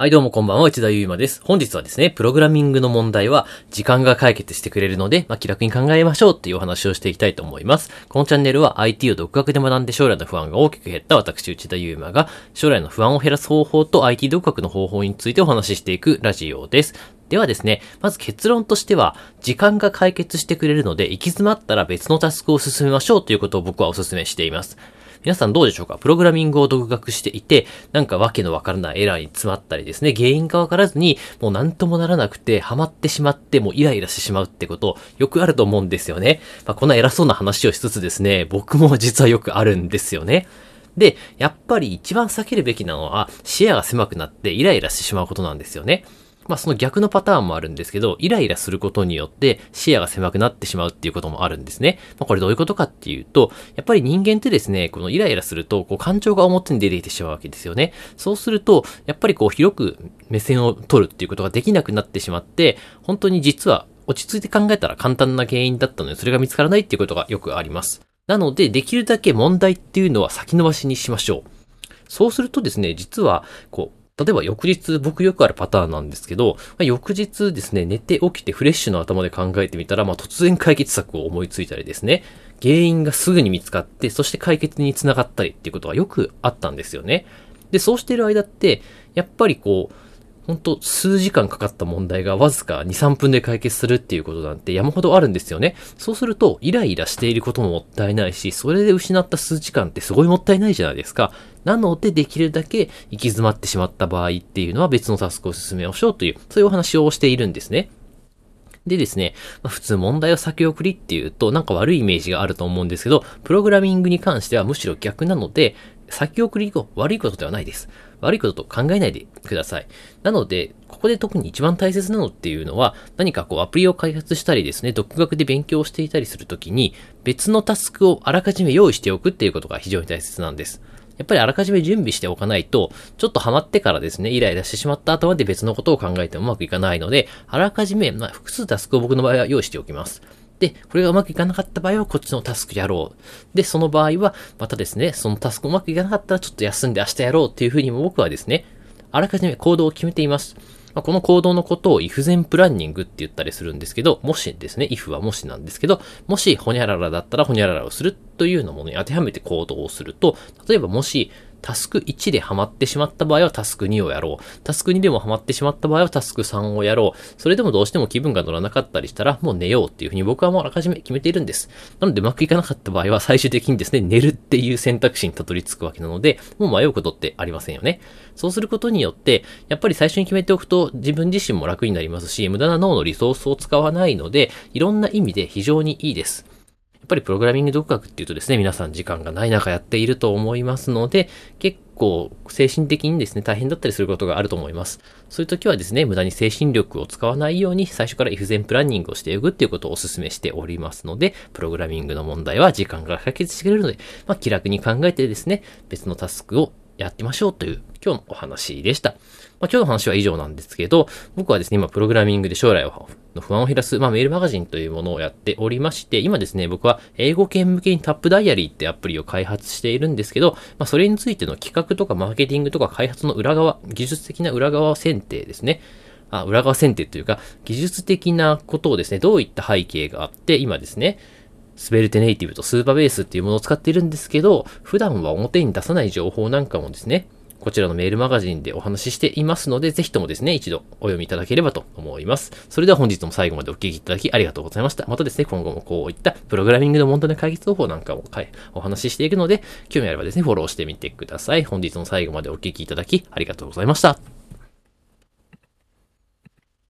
はい、どうもこんばんは、内田祐馬です。本日はですね、プログラミングの問題は、時間が解決してくれるので、まあ、気楽に考えましょうっていうお話をしていきたいと思います。このチャンネルは IT を独学で学んで将来の不安が大きく減った私、内田祐馬が、将来の不安を減らす方法と IT 独学の方法についてお話ししていくラジオです。ではですね、まず結論としては、時間が解決してくれるので、行き詰まったら別のタスクを進めましょうということを僕はお勧めしています。皆さんどうでしょうか？プログラミングを独学していて、なんかわけのわからないエラーに詰まったりですね、原因がわからずに、もうなんともならなくて、ハマってしまって、もうイライラしてしまうってこと、よくあると思うんですよね。まあ、こんな偉そうな話をしつつですね、僕も実はよくあるんですよね。で、やっぱり一番避けるべきなのは、視野が狭くなってイライラしてしまうことなんですよね。まあその逆のパターンもあるんですけど、イライラすることによって視野が狭くなってしまうっていうこともあるんですね。まあこれどういうことかっていうと、やっぱり人間ってですね、このイライラすると、こう感情が表に出てきてしまうわけですよね。そうすると、やっぱりこう広く目線を取るっていうことができなくなってしまって、本当に実は落ち着いて考えたら簡単な原因だったのにそれが見つからないっていうことがよくあります。なので、できるだけ問題っていうのは先延ばしにしましょう。そうするとですね、実は、こう、例えば翌日、僕よくあるパターンなんですけど、まあ、翌日ですね、寝て起きてフレッシュの頭で考えてみたら、まあ、突然解決策を思いついたりですね、原因がすぐに見つかって、そして解決につながったりっていうことがよくあったんですよね。で、そうしてる間って、やっぱりこう、本当数時間かかった問題がわずか2、3分で解決するっていうことなんて山ほどあるんですよね。そうすると、イライラしていることももったいないし、それで失った数時間ってすごいもったいないじゃないですか。なので、できるだけ行き詰まってしまった場合っていうのは別のタスクを進めましょうという、そういうお話をしているんですね。でですね、まあ、普通問題を先送りっていうとなんか悪いイメージがあると思うんですけど、プログラミングに関してはむしろ逆なので、先送りが悪いことではないです。悪いことと考えないでください。なので、ここで特に一番大切なのっていうのは、何かこうアプリを開発したりですね、独学で勉強していたりするときに、別のタスクをあらかじめ用意しておくっていうことが非常に大切なんです。やっぱりあらかじめ準備しておかないと、ちょっとハマってからですね、イライラしてしまった後まで別のことを考えてもうまくいかないので、あらかじめ、まあ、複数タスクを僕の場合は用意しておきます。で、これがうまくいかなかった場合は、こっちのタスクやろう。で、その場合は、またですね、そのタスクうまくいかなかったら、ちょっと休んで明日やろうっていうふうにも僕はですね、あらかじめ行動を決めています。まあ、この行動のことを if 前プランニングって言ったりするんですけど、もしですね、if はもしなんですけど、もしホニャララだったらホニャララをするというようなものに当てはめて行動をすると、例えばもし、タスク1でハマってしまった場合はタスク2をやろう。タスク2でもハマってしまった場合はタスク3をやろう。それでもどうしても気分が乗らなかったりしたらもう寝ようっていうふうに僕はもうあらかじめ決めているんです。なのでうまくいかなかった場合は最終的にですね、寝るっていう選択肢にたどり着くわけなので、もう迷うことってありませんよね。そうすることによって、やっぱり最初に決めておくと自分自身も楽になりますし、無駄な脳のリソースを使わないので、いろんな意味で非常にいいです。やっぱりプログラミング独学っていうとですね、皆さん時間がない中やっていると思いますので、結構精神的にですね、大変だったりすることがあると思います。そういう時はですね、無駄に精神力を使わないように最初から if 前プランニングをしていくっていうことをお勧めしておりますので、プログラミングの問題は時間が解決してくれるので、まあ、気楽に考えてですね、別のタスクをやってましょうという今日のお話でした。まあ、今日の話は以上なんですけど、僕はですね、今プログラミングで将来の不安を減らす、まあ、メールマガジンというものをやっておりまして、今ですね、僕は英語圏向けにタップダイアリーってアプリを開発しているんですけど、まあ、それについての企画とかマーケティングとか開発の裏側、技術的な裏側選定ですね。あ、裏側選定というか、技術的なことをですね、どういった背景があって、今ですね、スベルテネイティブとスーパーベースっていうものを使っているんですけど、普段は表に出さない情報なんかもですね、こちらのメールマガジンでお話ししていますので、ぜひともですね、一度お読みいただければと思います。それでは本日も最後までお聞きいただきありがとうございました。またですね、今後もこういったプログラミングの問題の解決方法なんかもお話ししていくので、興味あればですね、フォローしてみてください。本日も最後までお聞きいただきありがとうございました。